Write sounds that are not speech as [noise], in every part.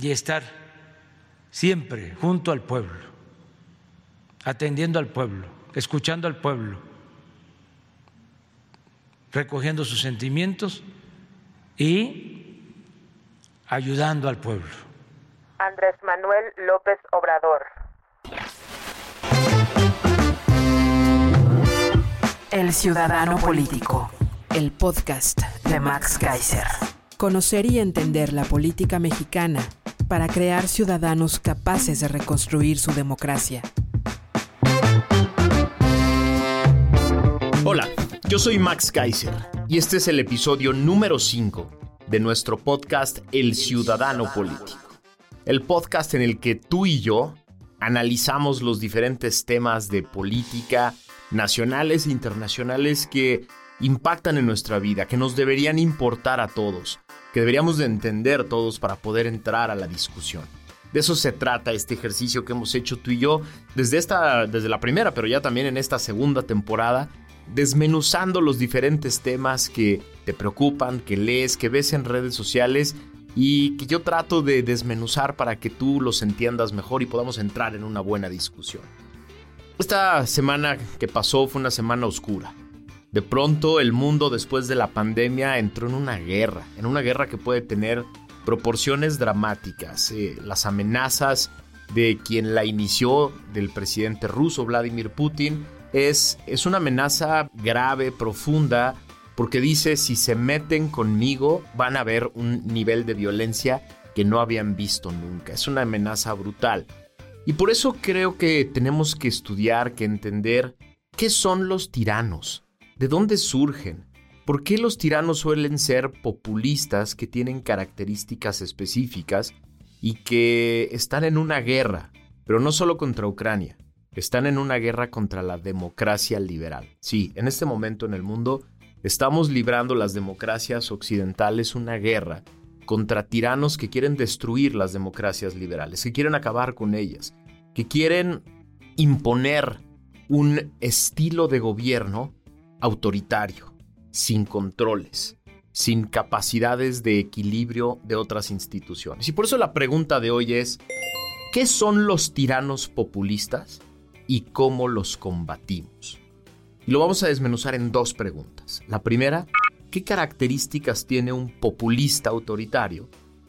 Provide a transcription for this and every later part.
Y estar siempre junto al pueblo, atendiendo al pueblo, escuchando al pueblo, recogiendo sus sentimientos y ayudando al pueblo. Andrés Manuel López Obrador. El Ciudadano Político, el podcast de Max Kaiser. Conocer y entender la política mexicana para crear ciudadanos capaces de reconstruir su democracia. Hola, yo soy Max Kaiser y este es el episodio número 5 de nuestro podcast El Ciudadano Político. El podcast en el que tú y yo analizamos los diferentes temas de política nacionales e internacionales que impactan en nuestra vida, que nos deberían importar a todos, que deberíamos de entender todos para poder entrar a la discusión. De eso se trata este ejercicio que hemos hecho tú y yo desde esta desde la primera, pero ya también en esta segunda temporada, desmenuzando los diferentes temas que te preocupan, que lees, que ves en redes sociales y que yo trato de desmenuzar para que tú los entiendas mejor y podamos entrar en una buena discusión. Esta semana que pasó fue una semana oscura. De pronto el mundo después de la pandemia entró en una guerra, en una guerra que puede tener proporciones dramáticas. Eh, las amenazas de quien la inició, del presidente ruso Vladimir Putin, es, es una amenaza grave, profunda, porque dice, si se meten conmigo van a ver un nivel de violencia que no habían visto nunca. Es una amenaza brutal. Y por eso creo que tenemos que estudiar, que entender qué son los tiranos, de dónde surgen, por qué los tiranos suelen ser populistas que tienen características específicas y que están en una guerra, pero no solo contra Ucrania, están en una guerra contra la democracia liberal. Sí, en este momento en el mundo estamos librando las democracias occidentales una guerra contra tiranos que quieren destruir las democracias liberales, que quieren acabar con ellas, que quieren imponer un estilo de gobierno autoritario, sin controles, sin capacidades de equilibrio de otras instituciones. Y por eso la pregunta de hoy es, ¿qué son los tiranos populistas y cómo los combatimos? Y lo vamos a desmenuzar en dos preguntas. La primera, ¿qué características tiene un populista autoritario?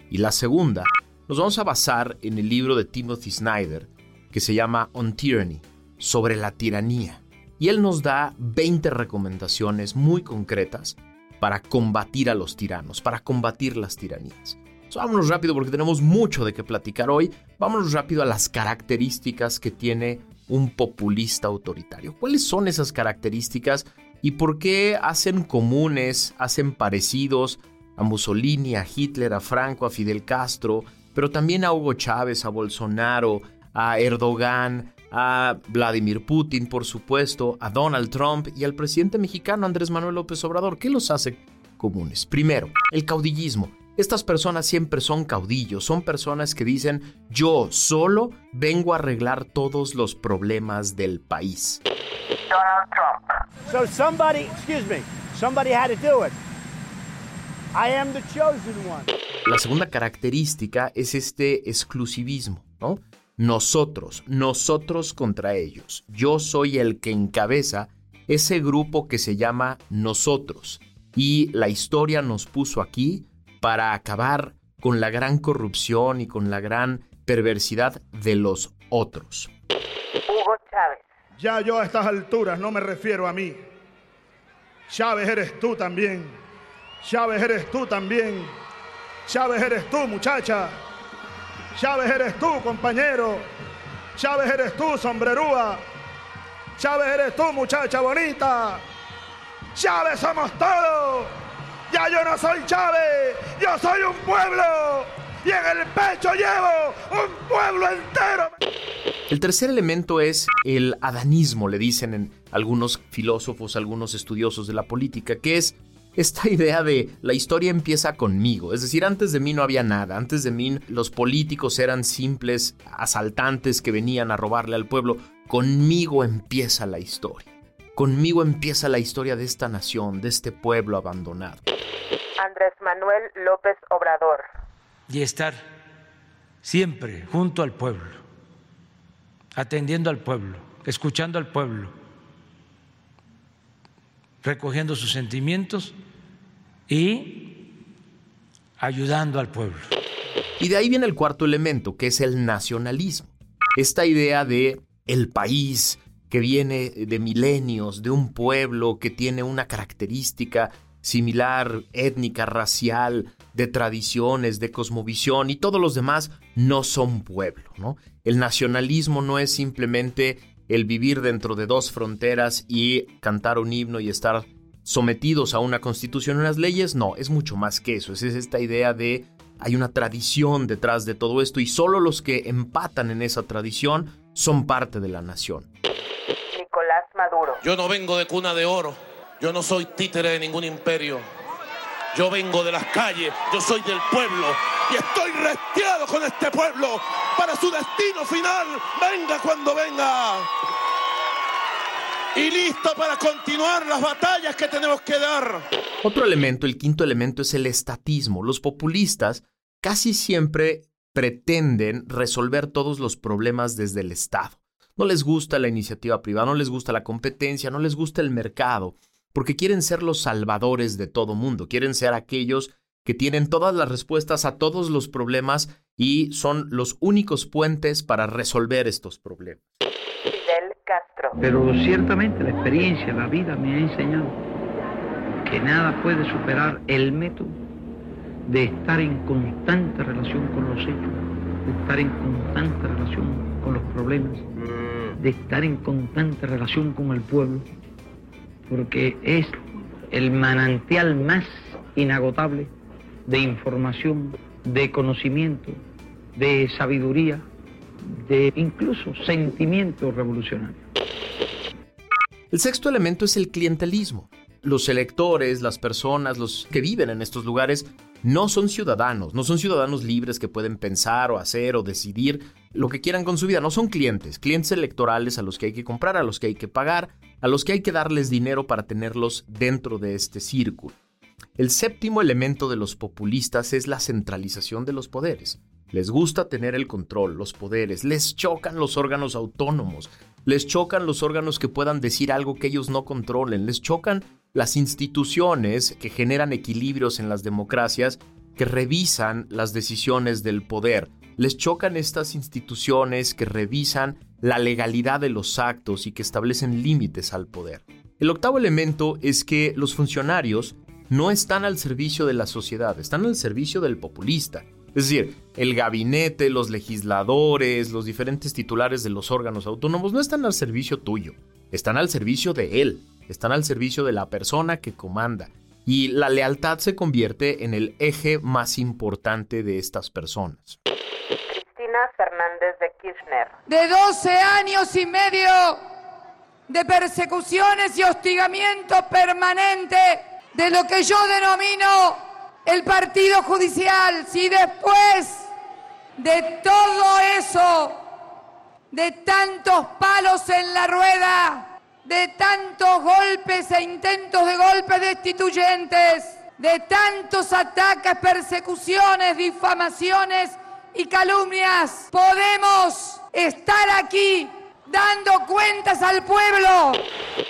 Y la segunda, nos vamos a basar en el libro de Timothy Snyder que se llama On Tyranny, sobre la tiranía. Y él nos da 20 recomendaciones muy concretas para combatir a los tiranos, para combatir las tiranías. vámonos rápido porque tenemos mucho de qué platicar hoy. Vámonos rápido a las características que tiene un populista autoritario. ¿Cuáles son esas características y por qué hacen comunes, hacen parecidos a Mussolini, a Hitler, a Franco, a Fidel Castro, pero también a Hugo Chávez, a Bolsonaro, a Erdogan, a Vladimir Putin, por supuesto, a Donald Trump y al presidente mexicano Andrés Manuel López Obrador. ¿Qué los hace comunes? Primero, el caudillismo. Estas personas siempre son caudillos, son personas que dicen yo solo vengo a arreglar todos los problemas del país. Donald Trump. So somebody, excuse me, somebody had to do it. I am the chosen one. La segunda característica es este exclusivismo, ¿no? Nosotros, nosotros contra ellos. Yo soy el que encabeza ese grupo que se llama nosotros. Y la historia nos puso aquí para acabar con la gran corrupción y con la gran perversidad de los otros. Hugo Chávez. Ya yo a estas alturas no me refiero a mí. Chávez eres tú también. Chávez eres tú también. Chávez eres tú, muchacha. Chávez eres tú, compañero. Chávez eres tú, sombrerúa. Chávez eres tú, muchacha bonita. Chávez somos todos. Ya yo no soy Chávez, yo soy un pueblo y en el pecho llevo un pueblo entero. El tercer elemento es el adanismo, le dicen en algunos filósofos, algunos estudiosos de la política, que es esta idea de la historia empieza conmigo. Es decir, antes de mí no había nada. Antes de mí los políticos eran simples asaltantes que venían a robarle al pueblo. Conmigo empieza la historia. Conmigo empieza la historia de esta nación, de este pueblo abandonado. Andrés Manuel López Obrador. Y estar siempre junto al pueblo, atendiendo al pueblo, escuchando al pueblo, recogiendo sus sentimientos y ayudando al pueblo. Y de ahí viene el cuarto elemento, que es el nacionalismo. Esta idea de el país que viene de milenios, de un pueblo que tiene una característica similar, étnica, racial, de tradiciones, de cosmovisión y todos los demás no son pueblo, ¿no? El nacionalismo no es simplemente el vivir dentro de dos fronteras y cantar un himno y estar sometidos a una constitución y unas leyes, no, es mucho más que eso, es esta idea de hay una tradición detrás de todo esto y solo los que empatan en esa tradición son parte de la nación. Nicolás Maduro. Yo no vengo de cuna de oro, yo no soy títere de ningún imperio. Yo vengo de las calles, yo soy del pueblo y estoy resteado con este pueblo para su destino final, venga cuando venga. Y listo para continuar las batallas que tenemos que dar. Otro elemento, el quinto elemento, es el estatismo. Los populistas casi siempre pretenden resolver todos los problemas desde el Estado. No les gusta la iniciativa privada, no les gusta la competencia, no les gusta el mercado porque quieren ser los salvadores de todo mundo, quieren ser aquellos que tienen todas las respuestas a todos los problemas y son los únicos puentes para resolver estos problemas. Fidel Castro. Pero ciertamente la experiencia, la vida me ha enseñado que nada puede superar el método de estar en constante relación con los hechos, de estar en constante relación con los problemas, de estar en constante relación con el pueblo porque es el manantial más inagotable de información, de conocimiento, de sabiduría, de incluso sentimiento revolucionario. El sexto elemento es el clientelismo. Los electores, las personas, los que viven en estos lugares, no son ciudadanos, no son ciudadanos libres que pueden pensar o hacer o decidir lo que quieran con su vida, no son clientes, clientes electorales a los que hay que comprar, a los que hay que pagar, a los que hay que darles dinero para tenerlos dentro de este círculo. El séptimo elemento de los populistas es la centralización de los poderes. Les gusta tener el control, los poderes, les chocan los órganos autónomos, les chocan los órganos que puedan decir algo que ellos no controlen, les chocan las instituciones que generan equilibrios en las democracias, que revisan las decisiones del poder. Les chocan estas instituciones que revisan la legalidad de los actos y que establecen límites al poder. El octavo elemento es que los funcionarios no están al servicio de la sociedad, están al servicio del populista. Es decir, el gabinete, los legisladores, los diferentes titulares de los órganos autónomos no están al servicio tuyo, están al servicio de él, están al servicio de la persona que comanda. Y la lealtad se convierte en el eje más importante de estas personas. Cristina Fernández de Kirchner. De 12 años y medio de persecuciones y hostigamiento permanente de lo que yo denomino el partido judicial. Si después de todo eso, de tantos palos en la rueda, de tantos golpes e intentos de golpes destituyentes, de tantos ataques, persecuciones, difamaciones y calumnias, podemos estar aquí dando cuentas al pueblo.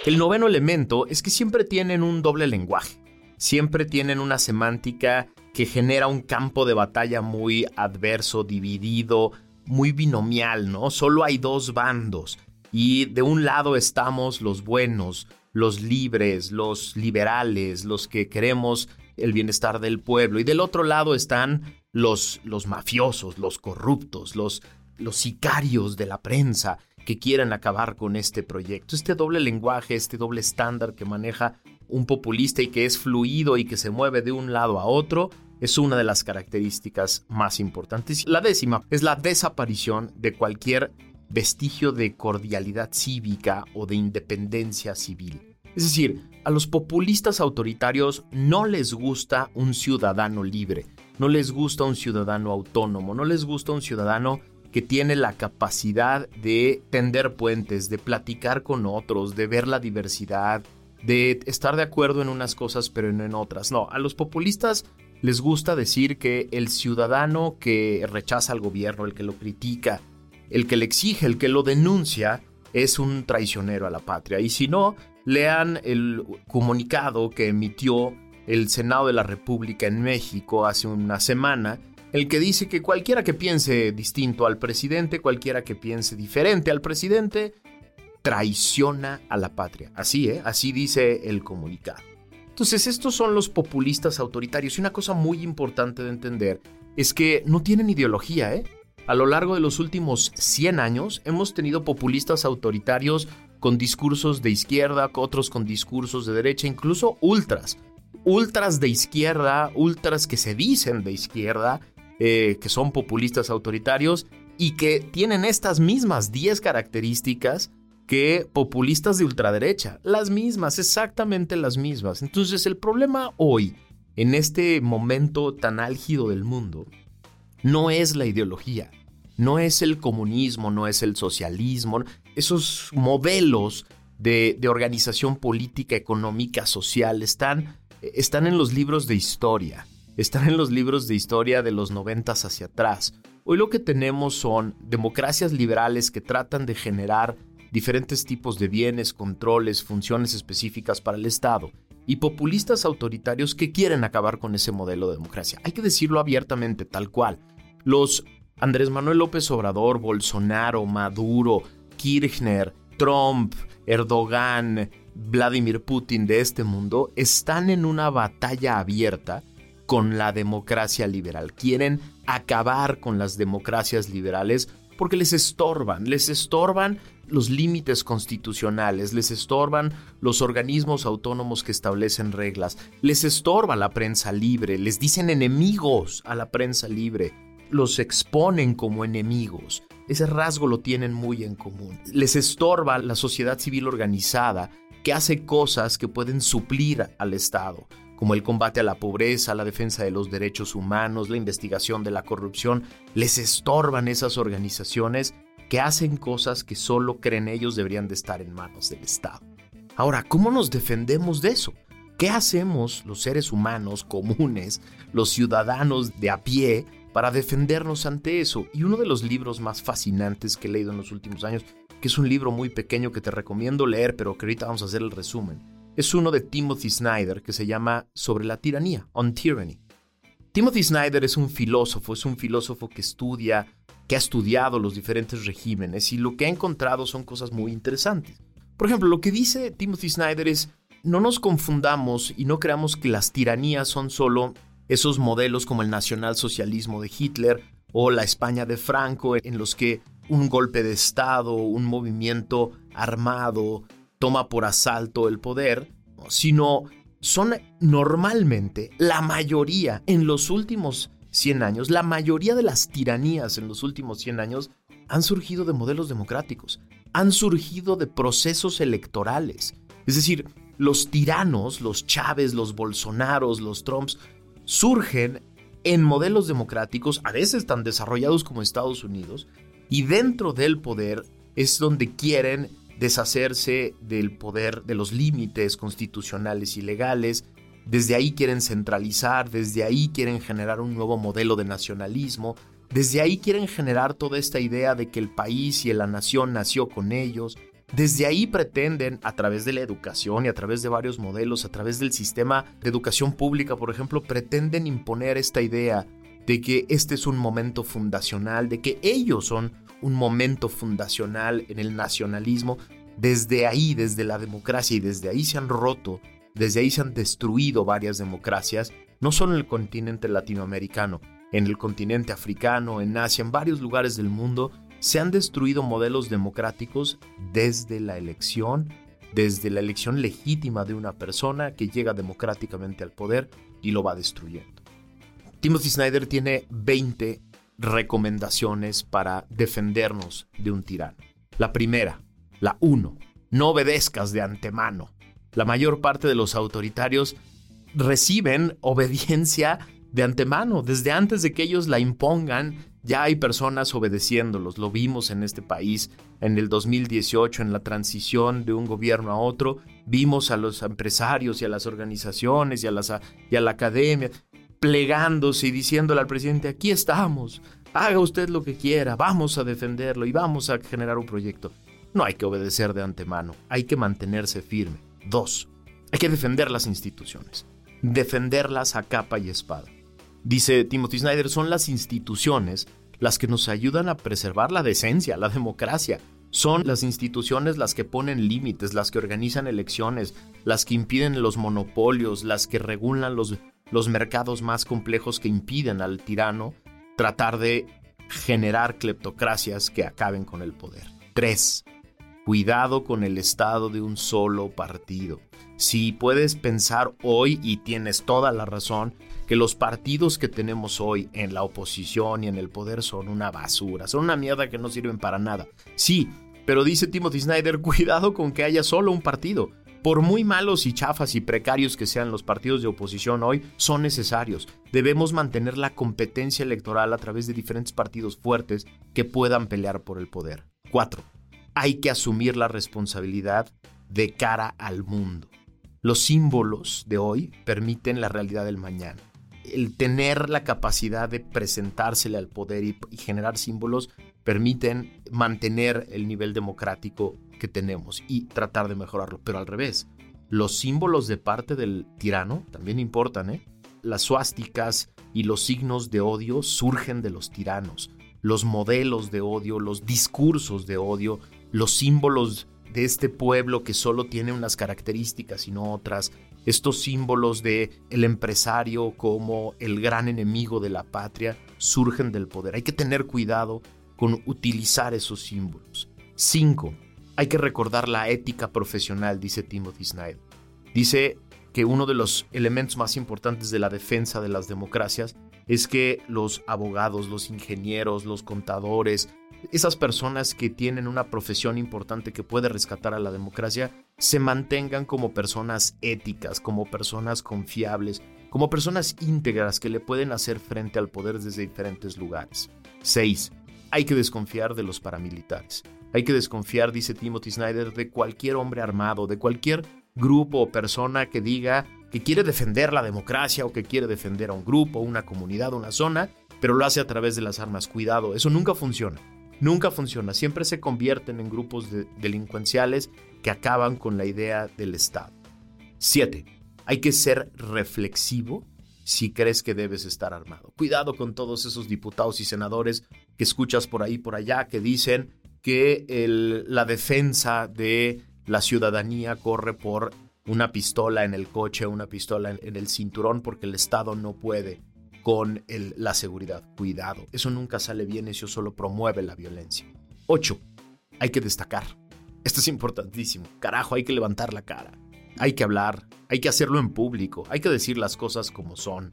El noveno elemento es que siempre tienen un doble lenguaje, siempre tienen una semántica que genera un campo de batalla muy adverso, dividido, muy binomial, ¿no? Solo hay dos bandos y de un lado estamos los buenos, los libres, los liberales, los que queremos el bienestar del pueblo. Y del otro lado están los, los mafiosos, los corruptos, los, los sicarios de la prensa que quieren acabar con este proyecto. Este doble lenguaje, este doble estándar que maneja un populista y que es fluido y que se mueve de un lado a otro, es una de las características más importantes. La décima es la desaparición de cualquier vestigio de cordialidad cívica o de independencia civil. Es decir, a los populistas autoritarios no les gusta un ciudadano libre, no les gusta un ciudadano autónomo, no les gusta un ciudadano que tiene la capacidad de tender puentes, de platicar con otros, de ver la diversidad, de estar de acuerdo en unas cosas pero no en otras. No, a los populistas les gusta decir que el ciudadano que rechaza al gobierno, el que lo critica, el que le exige, el que lo denuncia, es un traicionero a la patria. Y si no, lean el comunicado que emitió el Senado de la República en México hace una semana, el que dice que cualquiera que piense distinto al presidente, cualquiera que piense diferente al presidente, traiciona a la patria. Así, ¿eh? Así dice el comunicado. Entonces, estos son los populistas autoritarios. Y una cosa muy importante de entender es que no tienen ideología, ¿eh? A lo largo de los últimos 100 años hemos tenido populistas autoritarios con discursos de izquierda, otros con discursos de derecha, incluso ultras. Ultras de izquierda, ultras que se dicen de izquierda, eh, que son populistas autoritarios y que tienen estas mismas 10 características que populistas de ultraderecha. Las mismas, exactamente las mismas. Entonces el problema hoy, en este momento tan álgido del mundo, no es la ideología, no es el comunismo, no es el socialismo, esos modelos de, organización política, económica, social, están, están en los libros de historia, están en los libros de historia de los noventas hacia atrás. Hoy lo que tenemos son democracias liberales que tratan de generar diferentes tipos de bienes, controles, funciones específicas para el Estado y populistas autoritarios que quieren acabar con ese modelo de democracia. Hay que decirlo abiertamente, tal cual. Los Andrés Manuel López Obrador, Bolsonaro, Maduro, Kirchner, Trump, Erdogan, Vladimir Putin de este mundo están en una batalla abierta con la democracia liberal. Quieren acabar con las democracias liberales porque les estorban, les estorban los límites constitucionales, les estorban los organismos autónomos que establecen reglas, les estorba la prensa libre, les dicen enemigos a la prensa libre, los exponen como enemigos. Ese rasgo lo tienen muy en común. Les estorba la sociedad civil organizada que hace cosas que pueden suplir al Estado, como el combate a la pobreza, la defensa de los derechos humanos, la investigación de la corrupción. Les estorban esas organizaciones que hacen cosas que solo creen ellos deberían de estar en manos del Estado. Ahora, ¿cómo nos defendemos de eso? ¿Qué hacemos los seres humanos comunes, los ciudadanos de a pie, para defendernos ante eso. Y uno de los libros más fascinantes que he leído en los últimos años, que es un libro muy pequeño que te recomiendo leer, pero que ahorita vamos a hacer el resumen, es uno de Timothy Snyder que se llama Sobre la tiranía, On Tyranny. Timothy Snyder es un filósofo, es un filósofo que estudia, que ha estudiado los diferentes regímenes y lo que ha encontrado son cosas muy interesantes. Por ejemplo, lo que dice Timothy Snyder es, no nos confundamos y no creamos que las tiranías son solo esos modelos como el nacionalsocialismo de Hitler o la España de Franco, en los que un golpe de Estado, un movimiento armado toma por asalto el poder, sino son normalmente la mayoría en los últimos 100 años, la mayoría de las tiranías en los últimos 100 años han surgido de modelos democráticos, han surgido de procesos electorales. Es decir, los tiranos, los Chávez, los Bolsonaros, los Trumps, surgen en modelos democráticos, a veces tan desarrollados como Estados Unidos, y dentro del poder es donde quieren deshacerse del poder, de los límites constitucionales y legales, desde ahí quieren centralizar, desde ahí quieren generar un nuevo modelo de nacionalismo, desde ahí quieren generar toda esta idea de que el país y la nación nació con ellos, desde ahí pretenden, a través de la educación y a través de varios modelos, a través del sistema de educación pública, por ejemplo, pretenden imponer esta idea de que este es un momento fundacional, de que ellos son un momento fundacional en el nacionalismo. Desde ahí, desde la democracia y desde ahí se han roto, desde ahí se han destruido varias democracias, no solo en el continente latinoamericano, en el continente africano, en Asia, en varios lugares del mundo, se han destruido modelos democráticos desde la elección, desde la elección legítima de una persona que llega democráticamente al poder y lo va destruyendo. Timothy Snyder tiene 20 recomendaciones para defendernos de un tirano. La primera, la 1, no obedezcas de antemano. La mayor parte de los autoritarios reciben obediencia de antemano, desde antes de que ellos la impongan, ya hay personas obedeciéndolos. Lo vimos en este país en el 2018, en la transición de un gobierno a otro. Vimos a los empresarios y a las organizaciones y a, las, y a la academia plegándose y diciéndole al presidente, aquí estamos, haga usted lo que quiera, vamos a defenderlo y vamos a generar un proyecto. No hay que obedecer de antemano, hay que mantenerse firme. Dos, hay que defender las instituciones, defenderlas a capa y espada. Dice Timothy Snyder, son las instituciones las que nos ayudan a preservar la decencia, la democracia. Son las instituciones las que ponen límites, las que organizan elecciones, las que impiden los monopolios, las que regulan los los mercados más complejos que impiden al tirano tratar de generar cleptocracias que acaben con el poder. 3. Cuidado con el estado de un solo partido. Si puedes pensar hoy, y tienes toda la razón, que los partidos que tenemos hoy en la oposición y en el poder son una basura, son una mierda que no sirven para nada. Sí, pero dice Timothy Snyder, [laughs] cuidado con que haya solo un partido. Por muy malos y chafas y precarios que sean los partidos de oposición hoy, son necesarios. Debemos mantener la competencia electoral a través de diferentes partidos fuertes que puedan pelear por el poder. 4. Hay que asumir la responsabilidad de cara al mundo. Los símbolos de hoy permiten la realidad del mañana. El tener la capacidad de presentársele al poder y, generar símbolos permiten mantener el nivel democrático que tenemos y tratar de mejorarlo. Pero al revés, los símbolos de parte del tirano también importan, ¿eh? Las suásticas y los signos de odio surgen de los tiranos. Los modelos de odio, los discursos de odio, los símbolos de este pueblo que solo tiene unas características y no otras, estos símbolos de el empresario como el gran enemigo de la patria surgen del poder. Hay que tener cuidado con utilizar esos símbolos. 5. Hay que recordar la ética profesional, dice Timothy Snyder. Dice que uno de los elementos más importantes de la defensa de las democracias es que los abogados, los ingenieros, los contadores, esas personas que tienen una profesión importante que puede rescatar a la democracia, se mantengan como personas éticas, como personas confiables, como personas íntegras que le pueden hacer frente al poder desde diferentes lugares. 6 hay que desconfiar de los paramilitares. Hay que desconfiar, dice Timothy Snyder, de cualquier hombre armado, de cualquier grupo o persona que diga que quiere defender la democracia o que quiere defender a un grupo, una comunidad, una zona, pero lo hace a través de las armas. Cuidado, eso nunca funciona. Nunca funciona. Siempre se convierten en grupos delincuenciales que acaban con la idea del Estado. 7. Hay que ser reflexivo si crees que debes estar armado. Cuidado con todos esos diputados y senadores que escuchas por ahí por allá que dicen que la defensa de la ciudadanía corre por una pistola en el coche, una pistola en, el cinturón porque el Estado no puede con la seguridad. Cuidado, eso nunca sale bien, eso solo promueve la violencia. 8. Hay que destacar. Esto es importantísimo. Carajo, hay que levantar la cara. Hay que hablar, hay que hacerlo en público, hay que decir las cosas como son.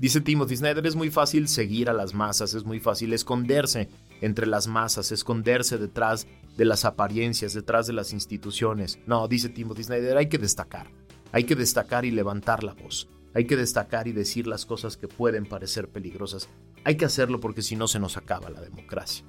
Dice Timothy Snyder, es muy fácil seguir a las masas, es muy fácil esconderse entre las masas, esconderse detrás de las apariencias, detrás de las instituciones. No, dice Timothy Snyder, hay que destacar, hay que destacar y levantar la voz, hay que destacar y decir las cosas que pueden parecer peligrosas. Hay que hacerlo porque si no se nos acaba la democracia.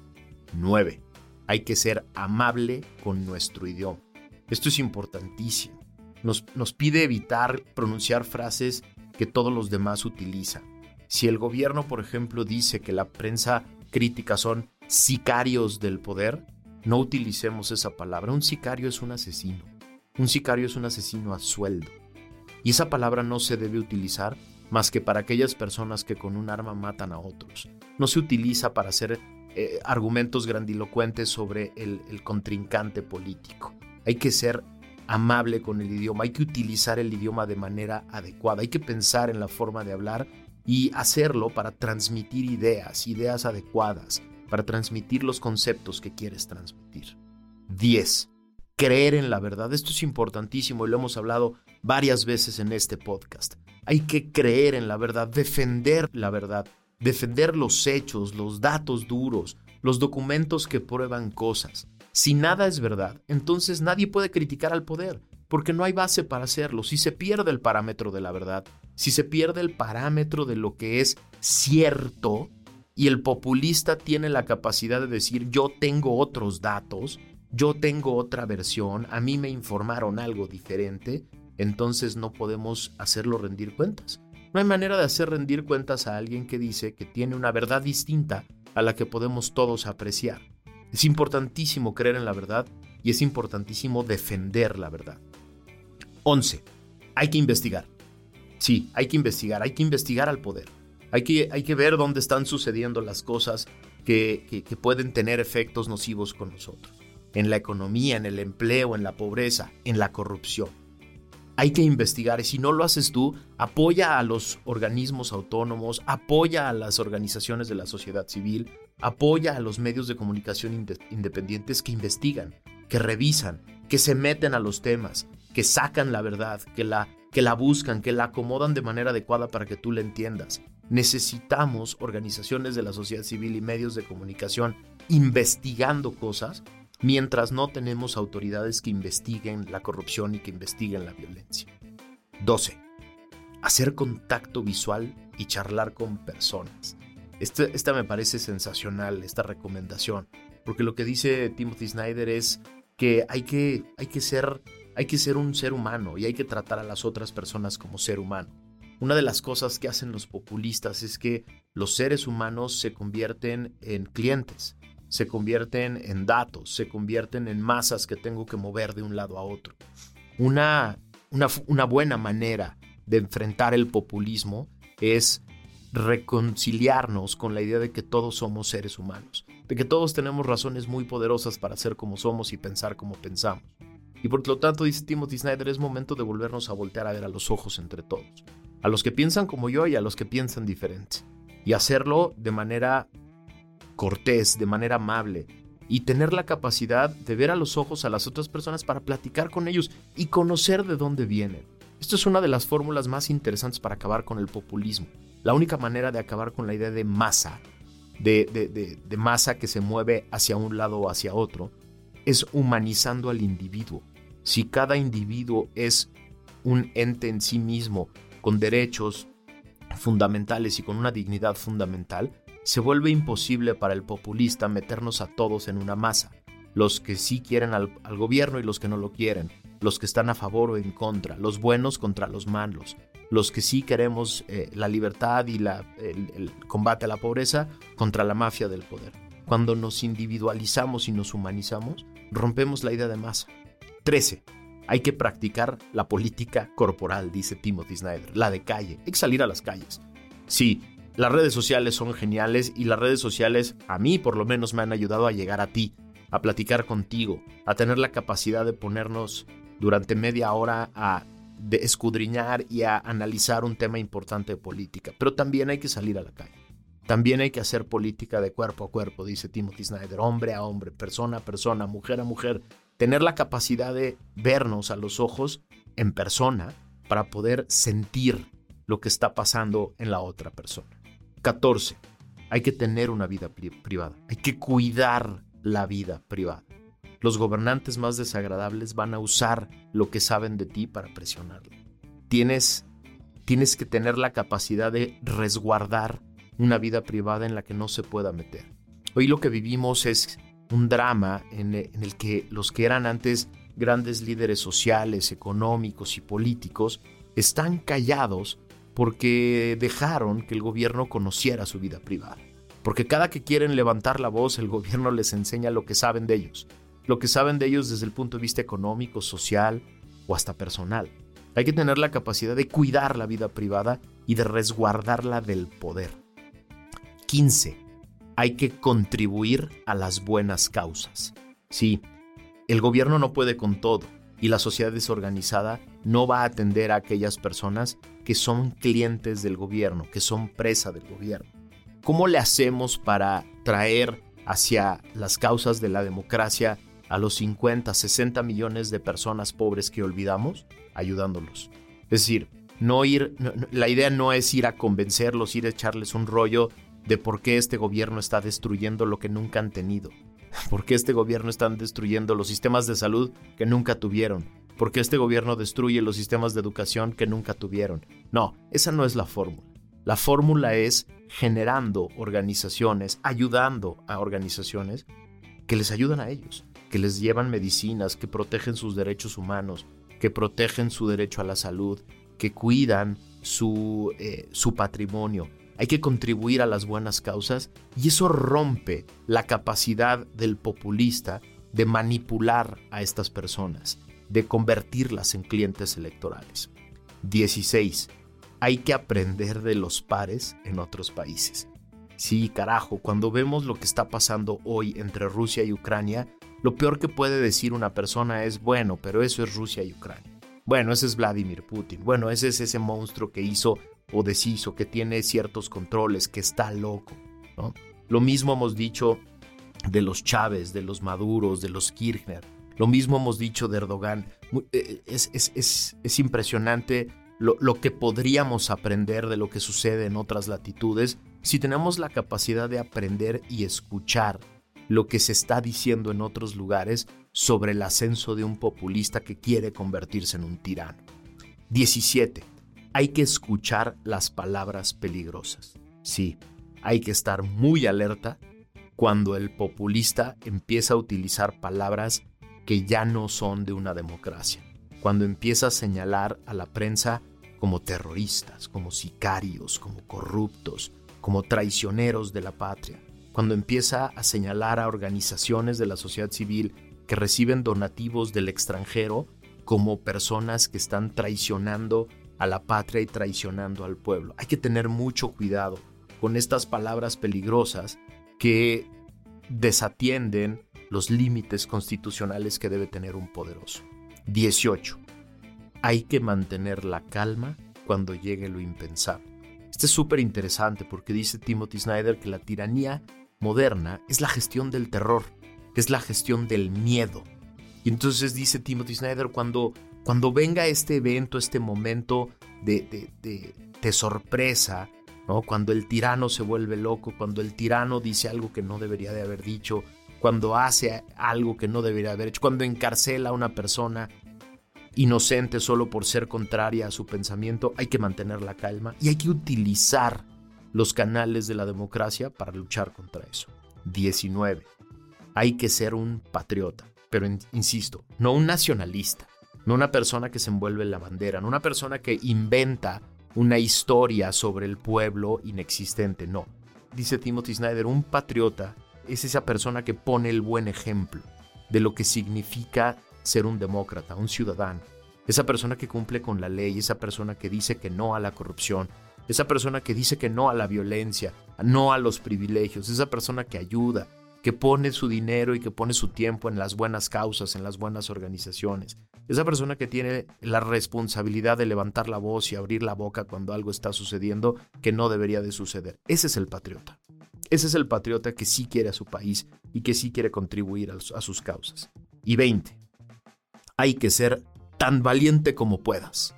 9. Hay que ser amable con nuestro idioma. Esto es importantísimo nos, pide evitar pronunciar frases que todos los demás utilizan. Si el gobierno, por ejemplo, dice que la prensa crítica son sicarios del poder, no utilicemos esa palabra. Un sicario es un asesino. Un sicario es un asesino a sueldo. Y esa palabra no se debe utilizar más que para aquellas personas que con un arma matan a otros. No se utiliza para hacer eh, argumentos grandilocuentes sobre el, el contrincante político. Hay que ser amable con el idioma, hay que utilizar el idioma de manera adecuada, hay que pensar en la forma de hablar y hacerlo para transmitir ideas, ideas adecuadas, para transmitir los conceptos que quieres transmitir. 10. Creer en la verdad. Esto es importantísimo y lo hemos hablado varias veces en este podcast. hay que creer en la verdad, defender la verdad, defender los hechos, los datos duros, los documentos que prueban cosas. Si nada es verdad, entonces nadie puede criticar al poder, porque no hay base para hacerlo. Si se pierde el parámetro de la verdad, si se pierde el parámetro de lo que es cierto, y el populista tiene la capacidad de decir yo tengo otros datos, yo tengo otra versión, a mí me informaron algo diferente, entonces no podemos hacerlo rendir cuentas. No hay manera de hacer rendir cuentas a alguien que dice que tiene una verdad distinta a la que podemos todos apreciar. Es importantísimo creer en la verdad y es importantísimo defender la verdad. 11. Hay que investigar. Sí, hay que investigar, hay que investigar al poder. Hay que, hay que ver dónde están sucediendo las cosas que, que pueden tener efectos nocivos con nosotros. En la economía, en el empleo, en la pobreza, en la corrupción hay que investigar y si no lo haces tú, apoya a los organismos autónomos, apoya a las organizaciones de la sociedad civil, apoya a los medios de comunicación independientes que investigan, que revisan, que se meten a los temas, que sacan la verdad, que la, que la buscan, que la acomodan de manera adecuada para que tú la entiendas. Necesitamos organizaciones de la sociedad civil y medios de comunicación investigando cosas mientras no tenemos autoridades que investiguen la corrupción y que investiguen la violencia. 12. Hacer contacto visual y charlar con personas. Esta me parece sensacional, esta recomendación, porque lo que dice Timothy Snyder es que hay que, hay que, ser, hay que ser un ser humano y hay que tratar a las otras personas como ser humano. Una de las cosas que hacen los populistas es que los seres humanos se convierten en clientes se convierten en datos, se convierten en masas que tengo que mover de un lado a otro. Una, una, buena manera de enfrentar el populismo es reconciliarnos con la idea de que todos somos seres humanos, de que todos tenemos razones muy poderosas para ser como somos y pensar como pensamos. Y por lo tanto, dice Timothy Snyder, es momento de volvernos a voltear a ver a los ojos entre todos, a los que piensan como yo y a los que piensan diferente, y hacerlo de manera cortés, de manera amable, y tener la capacidad de ver a los ojos a las otras personas para platicar con ellos y conocer de dónde vienen. Esto es una de las fórmulas más interesantes para acabar con el populismo. La única manera de acabar con la idea de masa, de, masa que se mueve hacia un lado o hacia otro, es humanizando al individuo. Si cada individuo es un ente en sí mismo, con derechos fundamentales y con una dignidad fundamental, se vuelve imposible para el populista meternos a todos en una masa, los que sí quieren al, gobierno y los que no lo quieren, los que están a favor o en contra, los buenos contra los malos, los que sí queremos eh, la libertad y la, el, combate a la pobreza contra la mafia del poder. Cuando nos individualizamos y nos humanizamos, rompemos la idea de masa. 13. Hay que practicar la política corporal, dice Timothy Snyder, la de calle. Hay que salir a las calles. Sí, las redes sociales son geniales y las redes sociales a mí por lo menos me han ayudado a llegar a ti, a platicar contigo, a tener la capacidad de ponernos durante media hora a escudriñar y a analizar un tema importante de política. Pero también hay que salir a la calle. También hay que hacer política de cuerpo a cuerpo, dice Timothy Snyder, hombre a hombre, persona a persona, mujer a mujer. Tener la capacidad de vernos a los ojos en persona para poder sentir lo que está pasando en la otra persona. 14. Hay que tener una vida privada. Hay que cuidar la vida privada. Los gobernantes más desagradables van a usar lo que saben de ti para presionarlo. Tienes, tienes que tener la capacidad de resguardar una vida privada en la que no se pueda meter. Hoy lo que vivimos es un drama en, en el que los que eran antes grandes líderes sociales, económicos y políticos están callados porque dejaron que el gobierno conociera su vida privada. Porque cada que quieren levantar la voz, el gobierno les enseña lo que saben de ellos, lo que saben de ellos desde el punto de vista económico, social o hasta personal. Hay que tener la capacidad de cuidar la vida privada y de resguardarla del poder. 15. Hay que contribuir a las buenas causas. Sí, el gobierno no puede con todo y la sociedad desorganizada no va a atender a aquellas personas que son clientes del gobierno, que son presa del gobierno. ¿Cómo le hacemos para traer hacia las causas de la democracia a los 50, 60 millones de personas pobres que olvidamos? Ayudándolos. Es decir, No ir, la idea no es ir a convencerlos, ir a echarles un rollo de por qué este gobierno está destruyendo lo que nunca han tenido. ¿Por qué este gobierno está destruyendo los sistemas de salud que nunca tuvieron? ¿Por qué este gobierno destruye los sistemas de educación que nunca tuvieron? No, esa no es la fórmula. La fórmula es generando organizaciones, ayudando a organizaciones que les ayudan a ellos, que les llevan medicinas, que protegen sus derechos humanos, que protegen su derecho a la salud, que cuidan su, eh, su patrimonio. Hay que contribuir a las buenas causas y eso rompe la capacidad del populista de manipular a estas personas, de convertirlas en clientes electorales. 16. Hay que aprender de los pares en otros países. Sí, carajo, cuando vemos lo que está pasando hoy entre Rusia y Ucrania, lo peor que puede decir una persona es, bueno, pero eso es Rusia y Ucrania. Bueno, ese es Vladimir Putin. Bueno, ese es ese monstruo que hizo o deshizo, que tiene ciertos controles, que está loco. ¿no? Lo mismo hemos dicho de los Chávez, de los Maduros, de los Kirchner. Lo mismo hemos dicho de Erdogan. Eh, es, es, impresionante lo, lo, que podríamos aprender de lo que sucede en otras latitudes si tenemos la capacidad de aprender y escuchar lo que se está diciendo en otros lugares sobre el ascenso de un populista que quiere convertirse en un tirano. 17. Hay que escuchar las palabras peligrosas. Sí, hay que estar muy alerta cuando el populista empieza a utilizar palabras que ya no son de una democracia, cuando empieza a señalar a la prensa como terroristas, como sicarios, como corruptos, como traicioneros de la patria, cuando empieza a señalar a organizaciones de la sociedad civil que reciben donativos del extranjero como personas que están traicionando a la patria y traicionando al pueblo. Hay que tener mucho cuidado con estas palabras peligrosas que desatienden los límites constitucionales que debe tener un poderoso. 18. Hay que mantener la calma cuando llegue lo impensable. Este es súper interesante porque dice Timothy Snyder que la tiranía moderna es la gestión del terror, es la gestión del miedo. Y entonces dice Timothy Snyder, cuando, cuando venga este evento, este momento de, de, sorpresa, ¿no? cuando el tirano se vuelve loco, cuando el tirano dice algo que no debería de haber dicho, cuando hace algo que no debería haber hecho, cuando encarcela a una persona inocente solo por ser contraria a su pensamiento, hay que mantener la calma y hay que utilizar los canales de la democracia para luchar contra eso. 19. Hay que ser un patriota, pero insisto, no un nacionalista, no una persona que se envuelve en la bandera, no una persona que inventa una historia sobre el pueblo inexistente, no. Dice Timothy Snyder, un patriota es esa persona que pone el buen ejemplo de lo que significa ser un demócrata, un ciudadano. Esa persona que cumple con la ley, esa persona que dice que no a la corrupción, esa persona que dice que no a la violencia, no a los privilegios, esa persona que ayuda, que pone su dinero y que pone su tiempo en las buenas causas, en las buenas organizaciones. Esa persona que tiene la responsabilidad de levantar la voz y abrir la boca cuando algo está sucediendo que no debería de suceder. Ese es el patriota. Ese es el patriota que sí quiere a su país y que sí quiere contribuir a, sus causas. Y 20. Hay que ser tan valiente como puedas.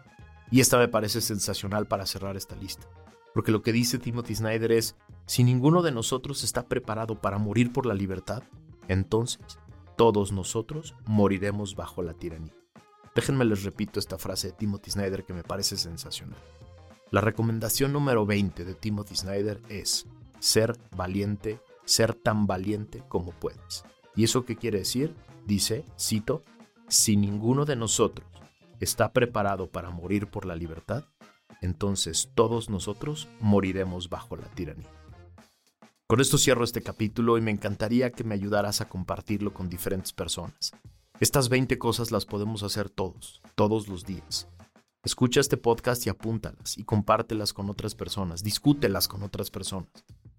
Y esta me parece sensacional para cerrar esta lista. Porque lo que dice Timothy Snyder es, si ninguno de nosotros está preparado para morir por la libertad, entonces todos nosotros moriremos bajo la tiranía. Déjenme les repito esta frase de Timothy Snyder que me parece sensacional. La recomendación número 20 de Timothy Snyder es ser valiente, ser tan valiente como puedas. ¿Y eso qué quiere decir? Dice, cito, si ninguno de nosotros está preparado para morir por la libertad, entonces todos nosotros moriremos bajo la tiranía. Con esto cierro este capítulo y me encantaría que me ayudaras a compartirlo con diferentes personas. Estas 20 cosas las podemos hacer todos, todos los días. Escucha este podcast y apúntalas y compártelas con otras personas, discútelas con otras personas.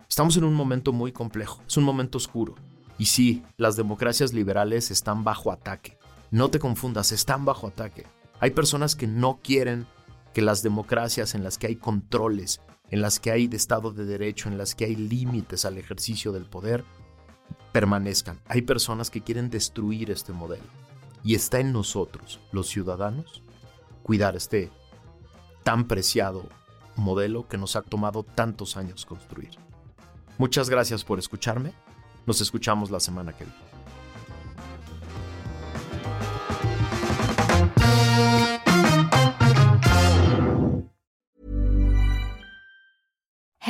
Estamos en un momento muy complejo, es un momento oscuro. Y sí, las democracias liberales están bajo ataque. No te confundas, están bajo ataque. Hay personas que no quieren que las democracias en las que hay controles, en las que hay de Estado de Derecho, en las que hay límites al ejercicio del poder, permanezcan. Hay personas que quieren destruir este modelo. Y está en nosotros, los ciudadanos, cuidar este, tan preciado modelo que nos ha tomado tantos años construir. Muchas gracias por escucharme. Nos escuchamos la semana que viene.